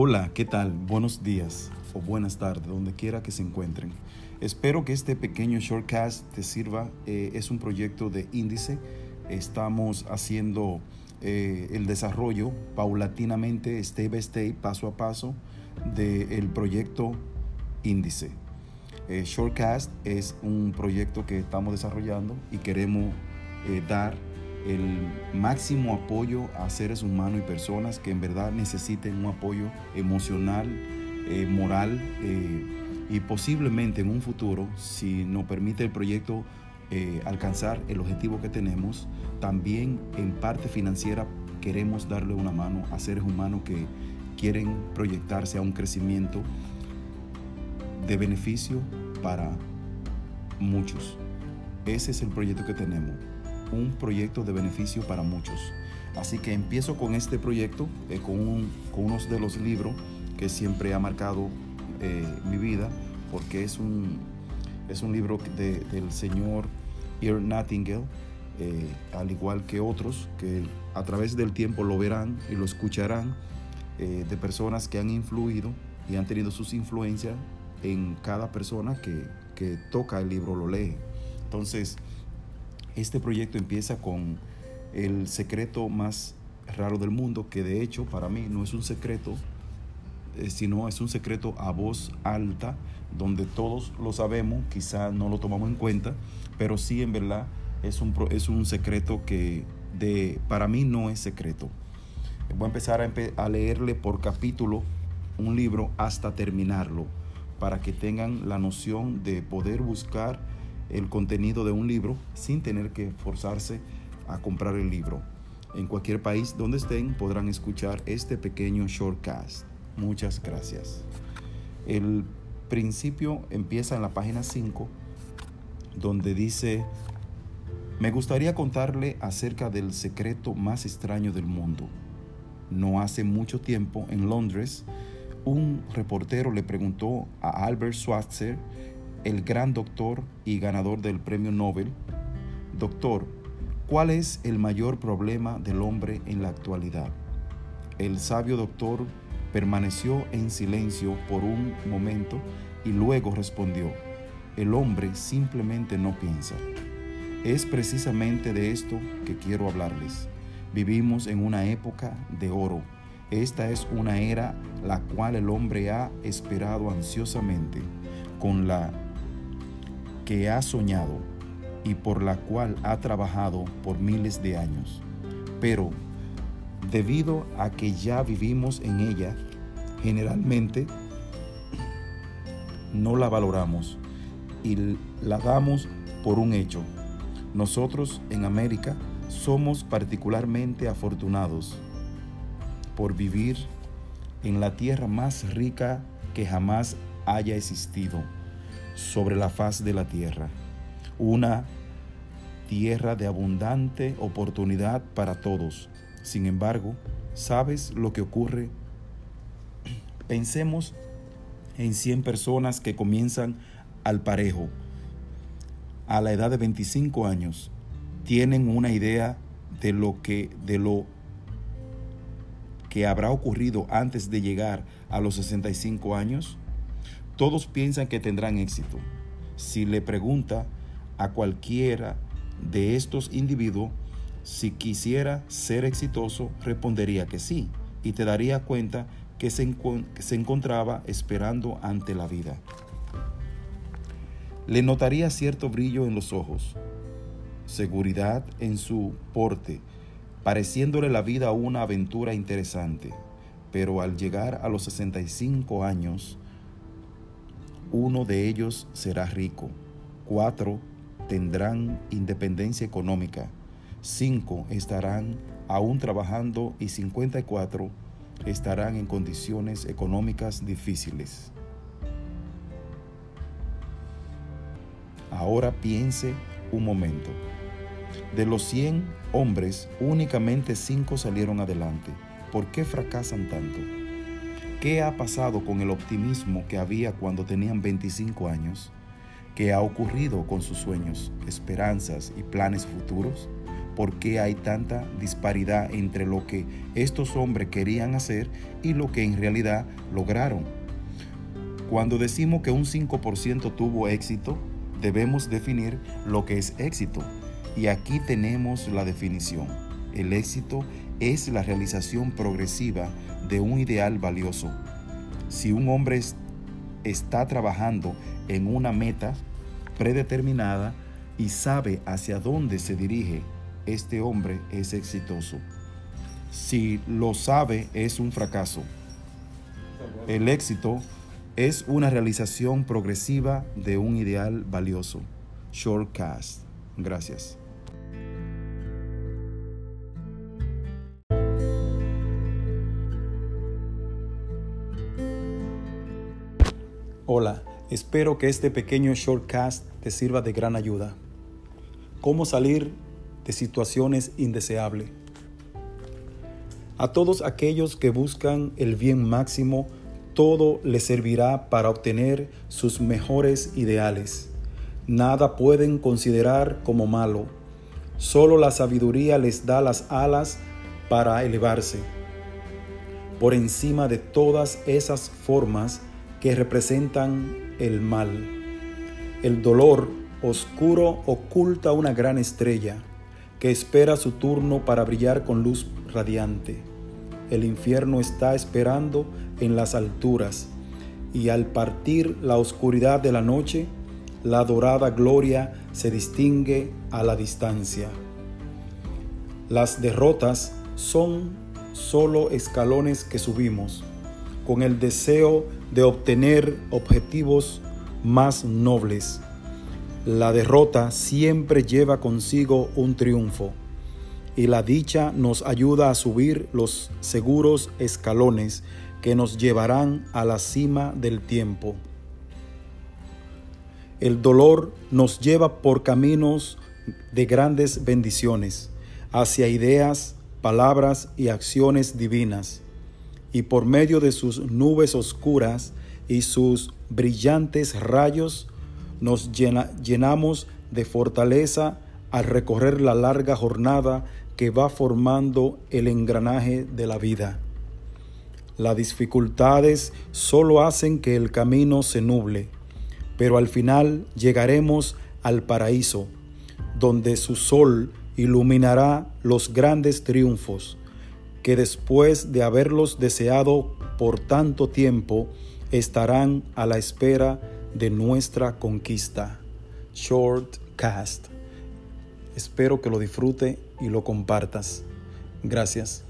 Hola, ¿qué tal? Buenos días o buenas tardes, donde quiera que se encuentren. Espero que este pequeño shortcast te sirva. Eh, es un proyecto de índice. Estamos haciendo eh, el desarrollo paulatinamente, step by step, paso a paso, del proyecto índice. Eh, shortcast es un proyecto que estamos desarrollando y queremos dar el máximo apoyo a seres humanos y personas que en verdad necesiten un apoyo emocional, moral y posiblemente en un futuro, si nos permite el proyecto eh, alcanzar el objetivo que tenemos, también en parte financiera queremos darle una mano a seres humanos que quieren proyectarse a un crecimiento de beneficio para muchos. Ese es el proyecto que tenemos, un proyecto de beneficio para muchos. Así que empiezo con este proyecto, eh, con, con uno de los libros que siempre ha marcado eh, mi vida, porque es un, es un libro del señor Earl Nightingale, eh, al igual que otros que a través del tiempo lo verán y lo escucharán, de personas que han influido y han tenido sus influencias en cada persona que, que toca el libro, lo lee. Entonces, este proyecto empieza con el secreto más raro del mundo, que de hecho para mí no es un secreto, eh, sino es un secreto a voz alta, donde todos lo sabemos, quizá no lo tomamos en cuenta, pero sí en verdad es un, es un secreto que de, para mí no es secreto. Voy a empezar a, a leerle por capítulo un libro hasta terminarlo, para que tengan la noción de poder buscar el contenido de un libro sin tener que forzarse a comprar el libro. En cualquier país donde estén podrán escuchar este pequeño shortcast. Muchas gracias. El principio empieza en la página 5, donde dice, me gustaría contarle acerca del secreto más extraño del mundo. No hace mucho tiempo, en Londres, un reportero le preguntó a Albert Schweitzer, el gran doctor y ganador del premio Nobel, Doctor, ¿cuál es el mayor problema del hombre en la actualidad? El sabio doctor Permaneció en silencio por un momento y luego respondió, el hombre simplemente no piensa. Es precisamente de esto que quiero hablarles. Vivimos en una época de oro. Esta es una era la cual el hombre ha esperado ansiosamente, con la que ha soñado y por la cual ha trabajado por miles de años. Pero debido a que ya vivimos en ella, generalmente no la valoramos y la damos por un hecho. Nosotros en América somos particularmente afortunados por vivir en la tierra más rica que jamás haya existido sobre la faz de la tierra. Una tierra de abundante oportunidad para todos. Sin embargo, ¿sabes lo que ocurre? Pensemos en 100 personas que comienzan al parejo a la edad de 25 años. Tienen una idea de lo que de lo que habrá ocurrido antes de llegar a los 65 años. Todos piensan que tendrán éxito. Si le pregunta a cualquiera de estos individuos si quisiera ser exitoso, respondería que sí y te daría cuenta que se, se encontraba esperando ante la vida. Le notaría cierto brillo en los ojos, seguridad en su porte, pareciéndole la vida una aventura interesante, pero al llegar a los 65 años, uno de ellos será rico, cuatro tendrán independencia económica, cinco estarán aún trabajando y 54 estarán en condiciones económicas difíciles. Ahora piense un momento. De los 100 hombres, únicamente 5 salieron adelante. ¿Por qué fracasan tanto? ¿Qué ha pasado con el optimismo que había cuando tenían 25 años? ¿Qué ha ocurrido con sus sueños, esperanzas y planes futuros? por qué hay tanta disparidad entre lo que estos hombres querían hacer y lo que en realidad lograron. Cuando decimos que un 5% tuvo éxito, debemos definir lo que es éxito. Y aquí tenemos la definición. El éxito es la realización progresiva de un ideal valioso. Si un hombre está trabajando en una meta predeterminada y sabe hacia dónde se dirige, este hombre es exitoso. Si lo sabe, es un fracaso. El éxito es una realización progresiva de un ideal valioso. Shortcast. Gracias. Hola, espero que este pequeño shortcast te sirva de gran ayuda. ¿Cómo salir de situaciones indeseables? A todos aquellos que buscan el bien máximo, todo les servirá para obtener sus mejores ideales. Nada pueden considerar como malo. Solo la sabiduría les da las alas para elevarse. Por encima de todas esas formas, que representan el mal. El dolor oscuro oculta una gran estrella que espera su turno para brillar con luz radiante. El infierno está esperando en las alturas y al partir la oscuridad de la noche, la dorada gloria se distingue a la distancia. Las derrotas son solo escalones que subimos con el deseo de obtener objetivos más nobles. La derrota siempre lleva consigo un triunfo y la dicha nos ayuda a subir los seguros escalones que nos llevarán a la cima del tiempo. El dolor nos lleva por caminos de grandes bendiciones, hacia ideas, palabras y acciones divinas y por medio de sus nubes oscuras y sus brillantes rayos nos llenamos de fortaleza al recorrer la larga jornada que va formando el engranaje de la vida. Las dificultades solo hacen que el camino se nuble, pero al final llegaremos al paraíso, donde su sol iluminará los grandes triunfos que después de haberlos deseado por tanto tiempo, estarán a la espera de nuestra conquista. Shortcast. Espero que lo disfrute y lo compartas. Gracias.